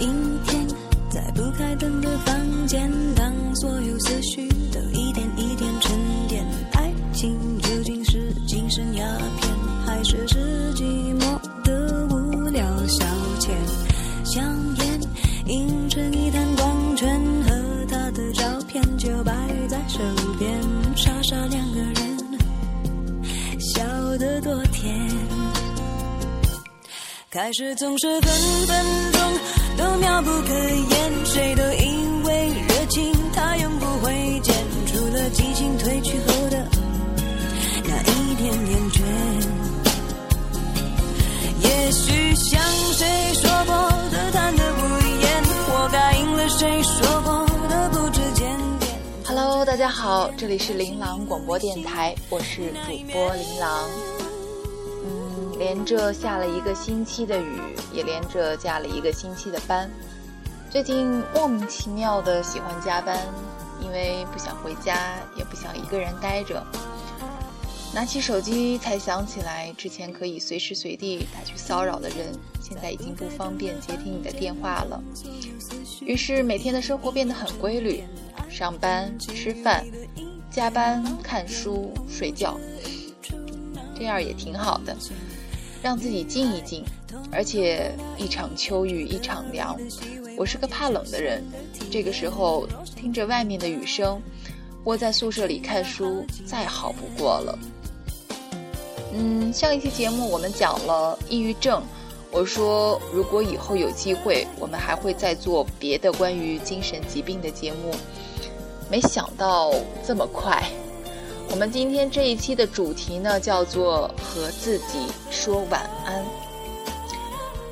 阴天在不开灯的房间当所有思绪开始总是分分钟都妙不可言，谁都以为热情它永不会减，除了激情褪去后的那一点点倦。也许像谁说过的贪得无厌，活该应了谁说过的不知检点。Hello，大家好，这里是琳琅广播电台，我是主播琳琅。连着下了一个星期的雨，也连着加了一个星期的班。最近莫名其妙的喜欢加班，因为不想回家，也不想一个人待着。拿起手机才想起来，之前可以随时随地打去骚扰的人，现在已经不方便接听你的电话了。于是每天的生活变得很规律：上班、吃饭、加班、看书、睡觉，这样也挺好的。让自己静一静，而且一场秋雨一场凉。我是个怕冷的人，这个时候听着外面的雨声，窝在宿舍里看书再好不过了。嗯，上一期节目我们讲了抑郁症，我说如果以后有机会，我们还会再做别的关于精神疾病的节目。没想到这么快。我们今天这一期的主题呢，叫做和自己说晚安。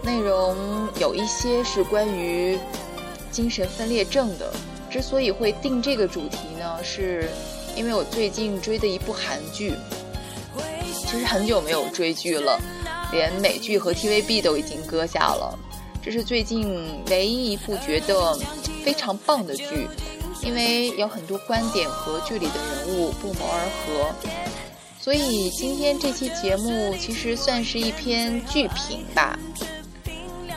内容有一些是关于精神分裂症的。之所以会定这个主题呢，是因为我最近追的一部韩剧，其实很久没有追剧了，连美剧和 TVB 都已经搁下了。这是最近唯一一部觉得非常棒的剧。因为有很多观点和剧里的人物不谋而合，所以今天这期节目其实算是一篇剧评吧。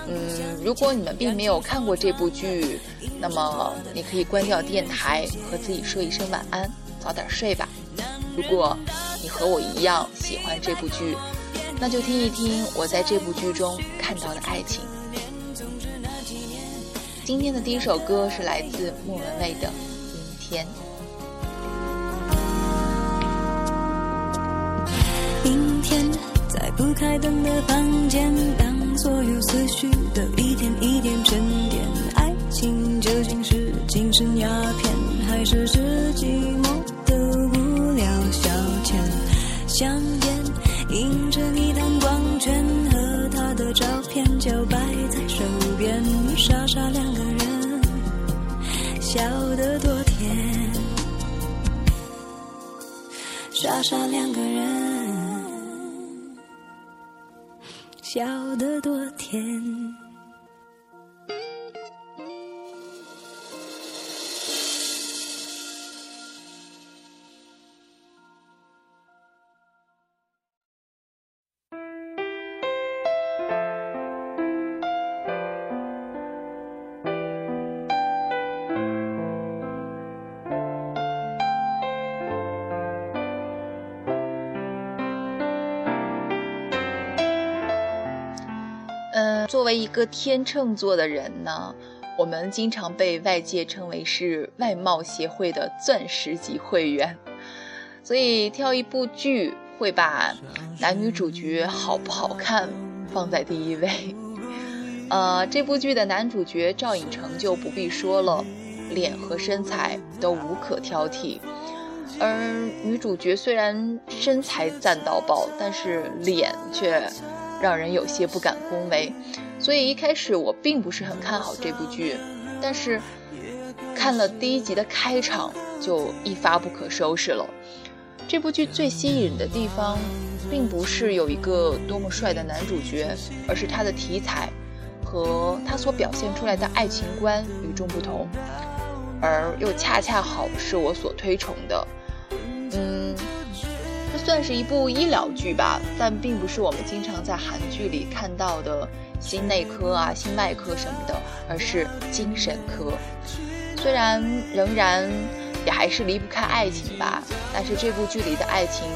嗯，如果你们并没有看过这部剧，那么你可以关掉电台，和自己说一声晚安，早点睡吧。如果你和我一样喜欢这部剧，那就听一听我在这部剧中看到的爱情。今天的第一首歌是来自莫文蔚的《阴天》。阴天，在不开灯的房间，当所有思绪都一点一点沉淀，爱情究竟是精神鸦片，还是是寂寞的无聊消遣？香烟傻两个人，笑得多甜。作为一个天秤座的人呢，我们经常被外界称为是外貌协会的钻石级会员，所以挑一部剧会把男女主角好不好看放在第一位。呃，这部剧的男主角赵寅成就不必说了，脸和身材都无可挑剔，而女主角虽然身材赞到爆，但是脸却。让人有些不敢恭维，所以一开始我并不是很看好这部剧，但是看了第一集的开场就一发不可收拾了。这部剧最吸引人的地方，并不是有一个多么帅的男主角，而是它的题材和他所表现出来的爱情观与众不同，而又恰恰好是我所推崇的。算是一部医疗剧吧，但并不是我们经常在韩剧里看到的心内科啊、心外科什么的，而是精神科。虽然仍然也还是离不开爱情吧，但是这部剧里的爱情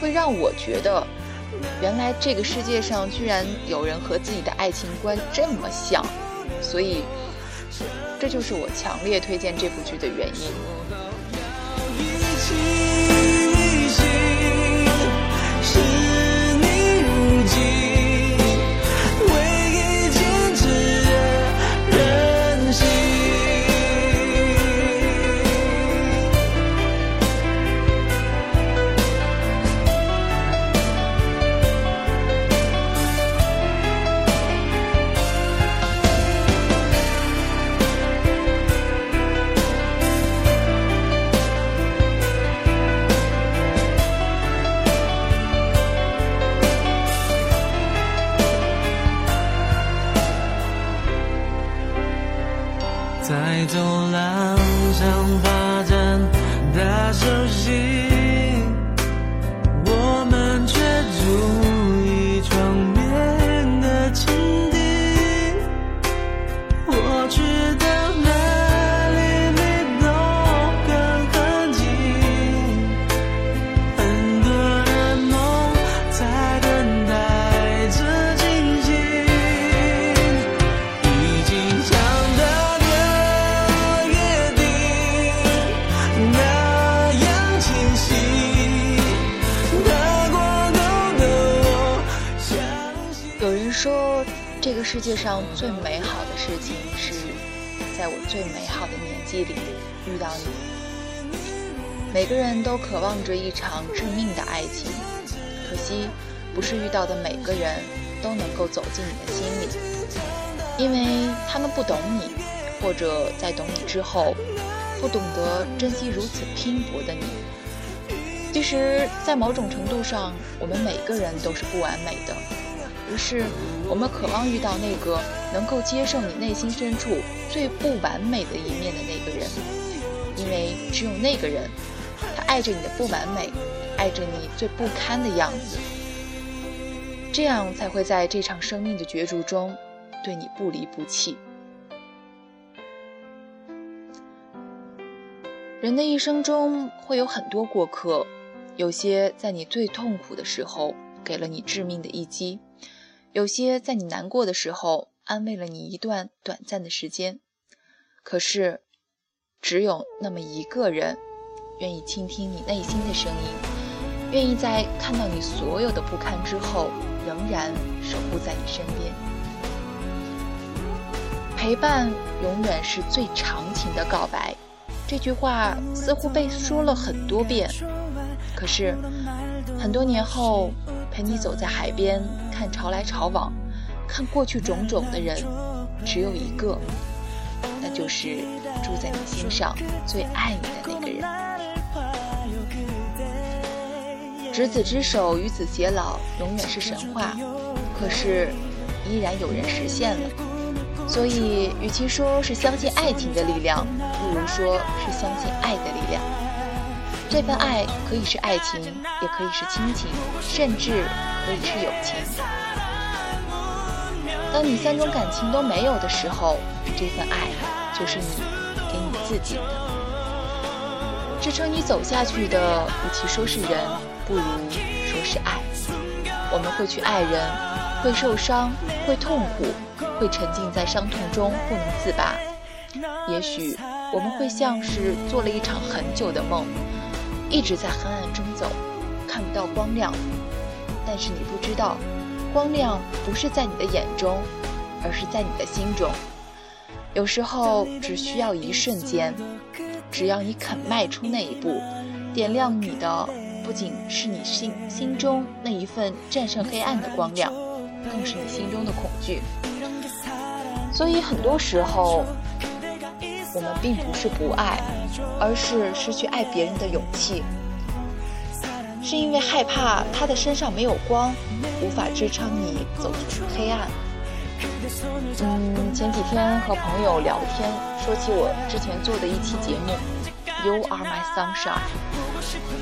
会让我觉得。原来这个世界上居然有人和自己的爱情观这么像，所以这就是我强烈推荐这部剧的原因。世界上最美好的事情是在我最美好的年纪里遇到你。每个人都渴望着一场致命的爱情，可惜不是遇到的每个人都能够走进你的心里，因为他们不懂你，或者在懂你之后不懂得珍惜如此拼搏的你。其实，在某种程度上，我们每个人都是不完美的。于是，我们渴望遇到那个能够接受你内心深处最不完美的一面的那个人，因为只有那个人，他爱着你的不完美，爱着你最不堪的样子，这样才会在这场生命的角逐中对你不离不弃。人的一生中会有很多过客，有些在你最痛苦的时候给了你致命的一击。有些在你难过的时候安慰了你一段短暂的时间，可是，只有那么一个人，愿意倾听你内心的声音，愿意在看到你所有的不堪之后，仍然守护在你身边。陪伴永远是最长情的告白，这句话似乎被说了很多遍，可是，很多年后。陪你走在海边，看潮来潮往，看过去种种的人，只有一个，那就是住在你心上最爱你的那个人。执子之手，与子偕老，永远是神话，可是依然有人实现了。所以，与其说是相信爱情的力量，不如说是相信爱的力量。这份爱可以是爱情，也可以是亲情，甚至可以是友情。当你三种感情都没有的时候，这份爱就是你给你自己的。支撑你走下去的，与其说是人，不如说是爱。我们会去爱人，会受伤，会痛苦，会沉浸在伤痛中不能自拔。也许我们会像是做了一场很久的梦。一直在黑暗中走，看不到光亮。但是你不知道，光亮不是在你的眼中，而是在你的心中。有时候只需要一瞬间，只要你肯迈出那一步，点亮你的不仅是你心心中那一份战胜黑暗的光亮，更是你心中的恐惧。所以很多时候。我们并不是不爱，而是失去爱别人的勇气，是因为害怕他的身上没有光，无法支撑你走出黑暗。嗯，前几天和朋友聊天，说起我之前做的一期节目《You Are My Sunshine》，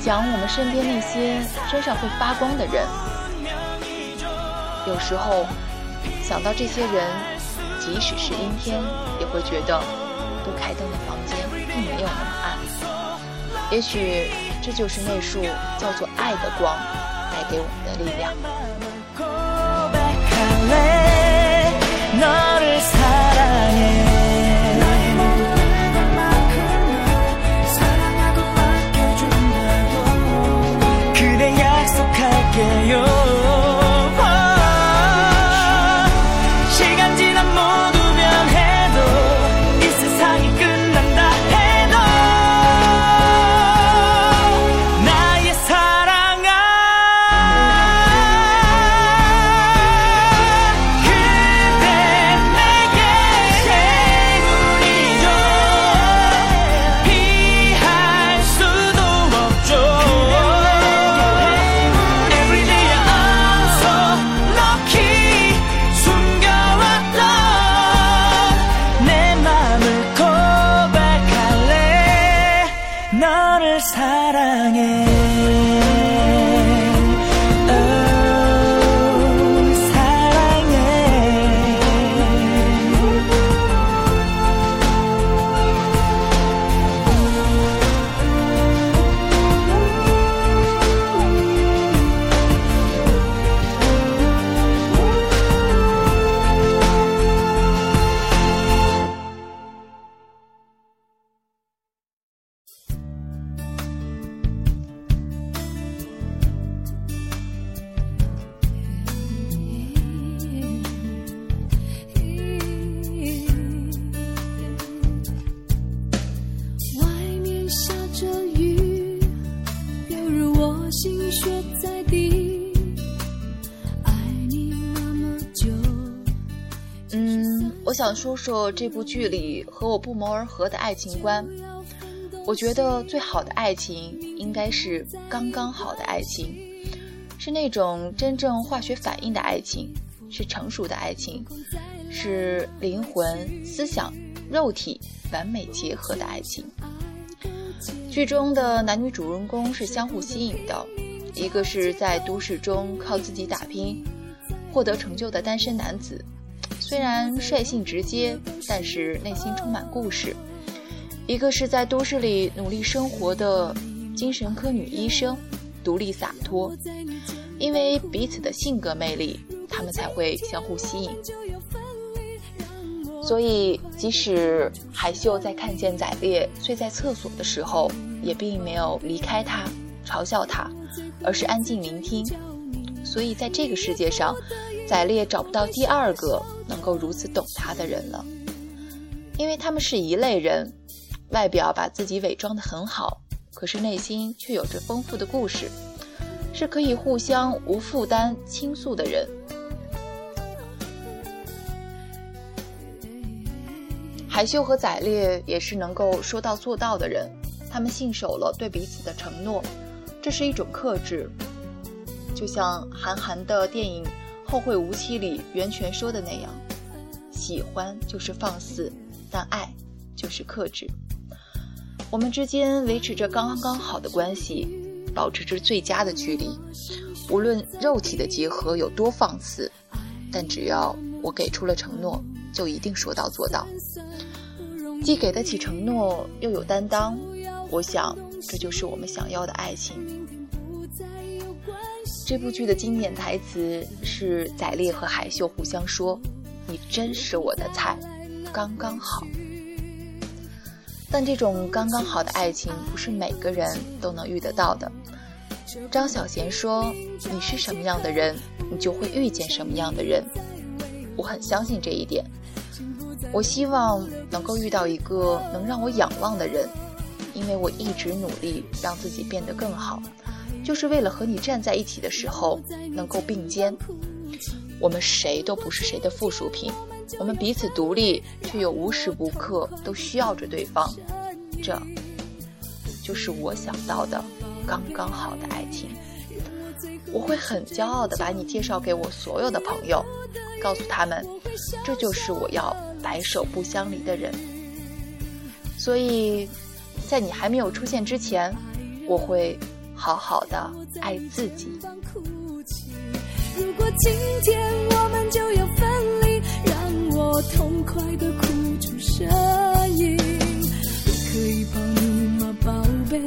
讲我们身边那些身上会发光的人。有时候想到这些人，即使是阴天，也会觉得不开灯的房间并没有那么暗。也许这就是那束叫做爱的光带给我们的力量。想说说这部剧里和我不谋而合的爱情观。我觉得最好的爱情应该是刚刚好的爱情，是那种真正化学反应的爱情，是成熟的爱情，是灵魂、思想、肉体完美结合的爱情。剧中的男女主人公是相互吸引的，一个是在都市中靠自己打拼获得成就的单身男子，虽然率性直接，但是内心充满故事；一个是在都市里努力生活的精神科女医生，独立洒脱。因为彼此的性格魅力，他们才会相互吸引。所以，即使海秀在看见宰烈睡在厕所的时候，也并没有离开他，嘲笑他，而是安静聆听。所以，在这个世界上，宰烈找不到第二个能够如此懂他的人了，因为他们是一类人，外表把自己伪装得很好，可是内心却有着丰富的故事，是可以互相无负担倾诉的人。海秀和宰烈也是能够说到做到的人，他们信守了对彼此的承诺，这是一种克制。就像韩寒的电影《后会无期》里袁泉说的那样：“喜欢就是放肆，但爱就是克制。”我们之间维持着刚刚好的关系，保持着最佳的距离。无论肉体的结合有多放肆，但只要我给出了承诺，就一定说到做到。既给得起承诺，又有担当，我想这就是我们想要的爱情。这部剧的经典台词是宰烈和海秀互相说：“你真是我的菜，刚刚好。”但这种刚刚好的爱情不是每个人都能遇得到的。张小娴说：“你是什么样的人，你就会遇见什么样的人。”我很相信这一点。我希望能够遇到一个能让我仰望的人，因为我一直努力让自己变得更好，就是为了和你站在一起的时候能够并肩。我们谁都不是谁的附属品，我们彼此独立，却又无时无刻都需要着对方。这，就是我想到的刚刚好的爱情。我会很骄傲地把你介绍给我所有的朋友，告诉他们，这就是我要白首不相离的人。所以，在你还没有出现之前，我会好好的爱自己。如果今天我们就要分离，让我痛快的哭出声音。我可以抱你吗，宝贝？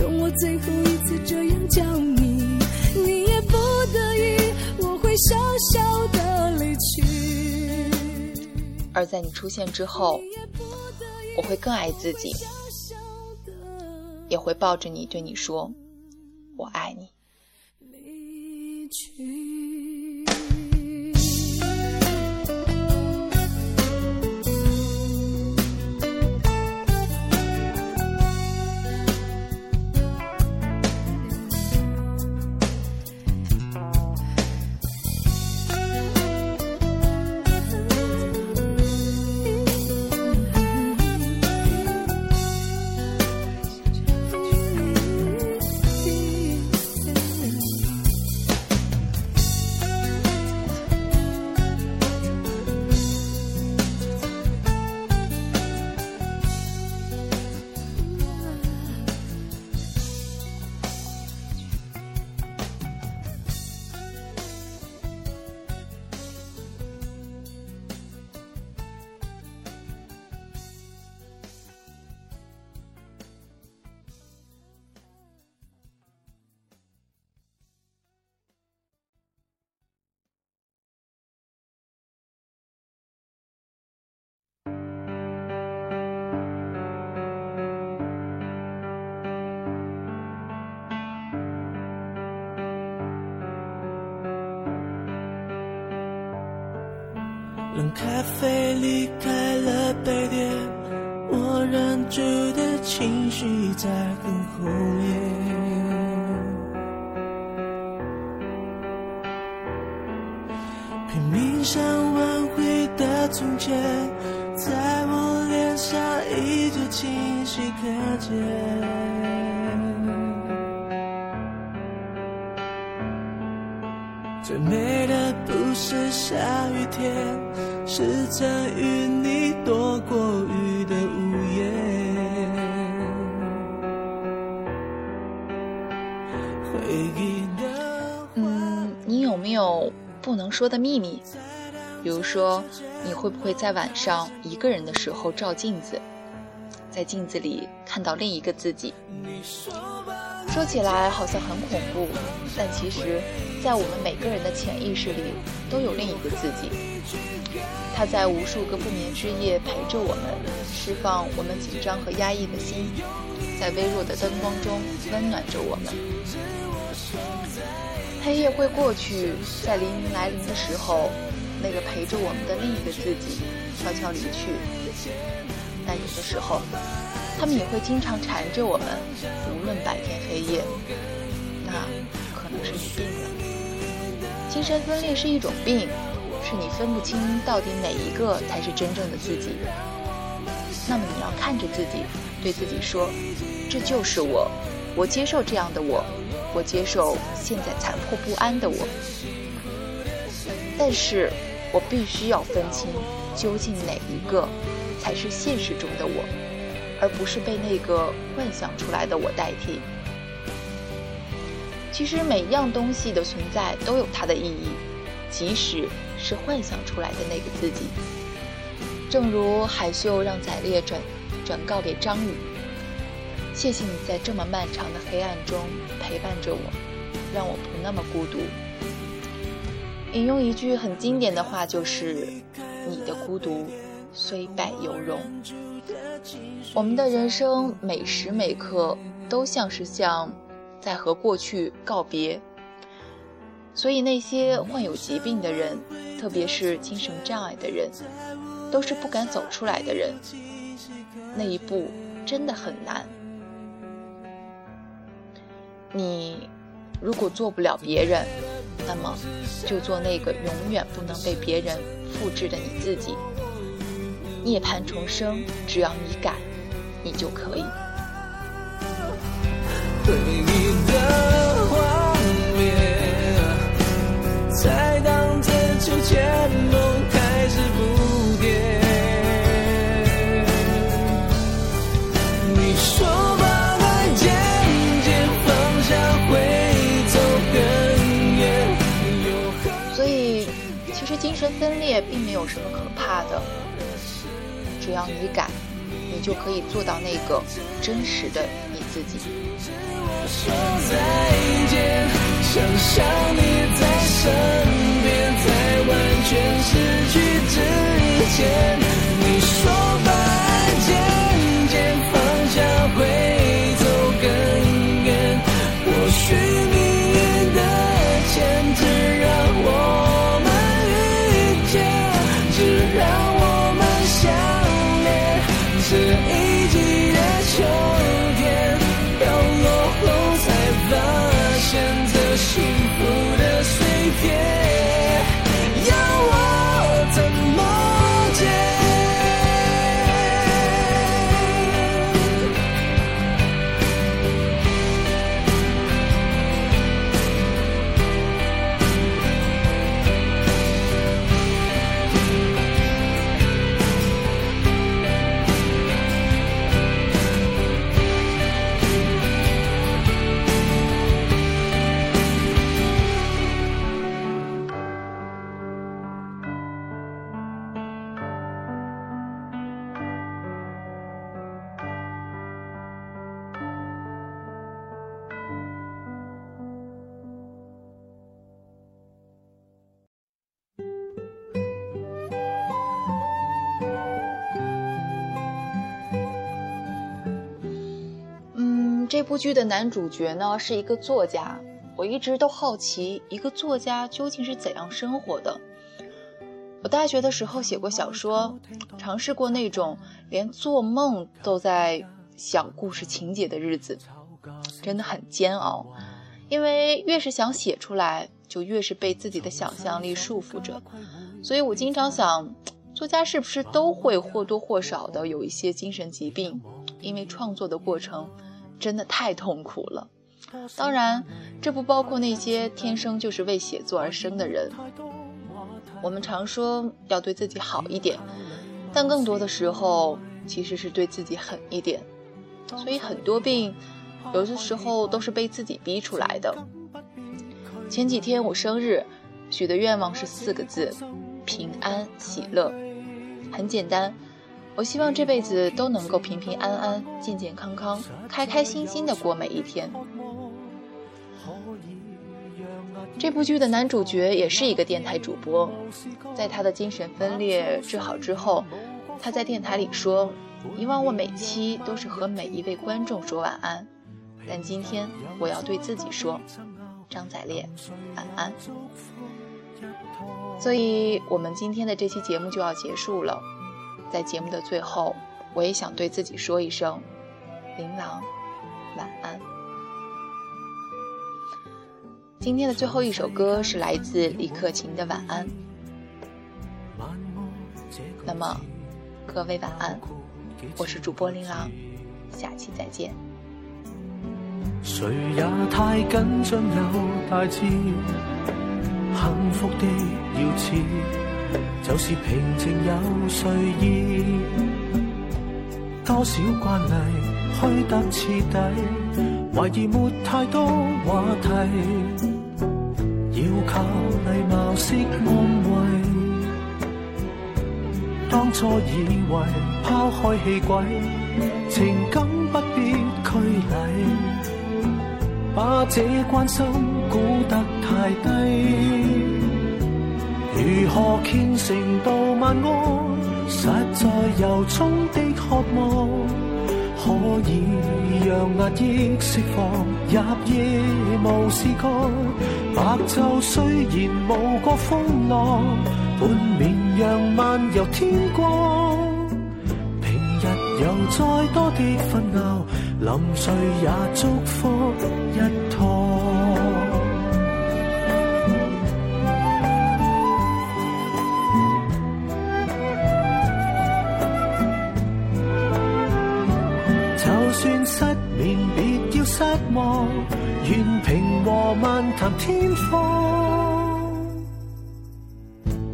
容我最后一次这样叫你，你也不得已，我会的离去。而在你出现之后，我会更爱自己，也会抱着你对你说：“我爱你。”咖啡离开了杯垫，我忍住的情绪在很后面。拼命想挽回的从前，在我脸上依旧清晰可见。是曾与你躲过雨的屋檐。嗯，你有没有不能说的秘密？比如说，你会不会在晚上一个人的时候照镜子，在镜子里看到另一个自己？说起来好像很恐怖，但其实，在我们每个人的潜意识里，都有另一个自己。他在无数个不眠之夜陪着我们，释放我们紧张和压抑的心，在微弱的灯光中温暖着我们。黑夜会过去，在黎明来临的时候，那个陪着我们的另一个自己悄悄离去。但有的时候，他们也会经常缠着我们，无论白天黑夜。那可能是你病了。精神分裂是一种病，是你分不清到底哪一个才是真正的自己。那么你要看着自己，对自己说：“这就是我，我接受这样的我，我接受现在残破不安的我。”但是，我必须要分清究竟哪一个才是现实中的我。而不是被那个幻想出来的我代替。其实每一样东西的存在都有它的意义，即使是幻想出来的那个自己。正如海秀让宰烈转转告给张宇：“谢谢你在这么漫长的黑暗中陪伴着我，让我不那么孤独。”引用一句很经典的话，就是：“你的孤独虽败犹荣。”我们的人生每时每刻都像是像在和过去告别，所以那些患有疾病的人，特别是精神障碍的人，都是不敢走出来的人。那一步真的很难。你如果做不了别人，那么就做那个永远不能被别人复制的你自己。涅槃重生，只要你敢，你就可以。回忆的身分裂并没有什么可怕的，只要你敢，你就可以做到那个真实的你自己。见，部剧的男主角呢是一个作家，我一直都好奇一个作家究竟是怎样生活的。我大学的时候写过小说，尝试过那种连做梦都在想故事情节的日子，真的很煎熬。因为越是想写出来，就越是被自己的想象力束缚着。所以我经常想，作家是不是都会或多或少的有一些精神疾病？因为创作的过程真的太痛苦了。当然，这不包括那些天生就是为写作而生的人。我们常说要对自己好一点，但更多的时候其实是对自己狠一点。所以很多病，有的时候都是被自己逼出来的。前几天我生日，许的愿望是四个字：平安喜乐。很简单，我希望这辈子都能够平平安安、健健康康、开开心心的过每一天。这部剧的男主角也是一个电台主播，在他的精神分裂治好之后，他在电台里说：“以往我每期都是和每一位观众说晚安，但今天我要对自己说，张宰烈，晚安。”所以，我们今天的这期节目就要结束了。在节目的最后，我也想对自己说一声：“琳琅，晚安。”今天的最后一首歌是来自李克勤的《晚安》。那么，各位晚安，我是主播琳琅，下期再见。谁也太紧张有大志，幸福的要似，就是平静有睡意。多少惯例虚得彻底，怀疑没太多话题，要靠礼貌式安慰。当初以为抛开气轨，情感不必拘礼。把这关心估得太低，如何虔诚到晚安？实在由衷的渴望，可以让压抑释放，入夜无事干。白昼虽然无过风浪，半绵羊漫游天光。平日有再多的纷扰，临睡也祝福一趟。算失眠，别要失望，愿平和漫谈天荒，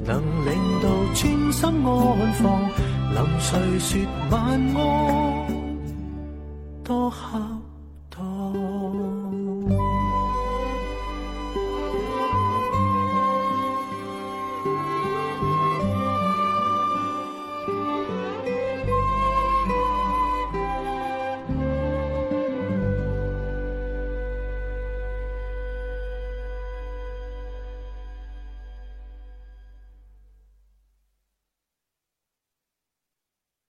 能令到專心安放。临睡说晚安，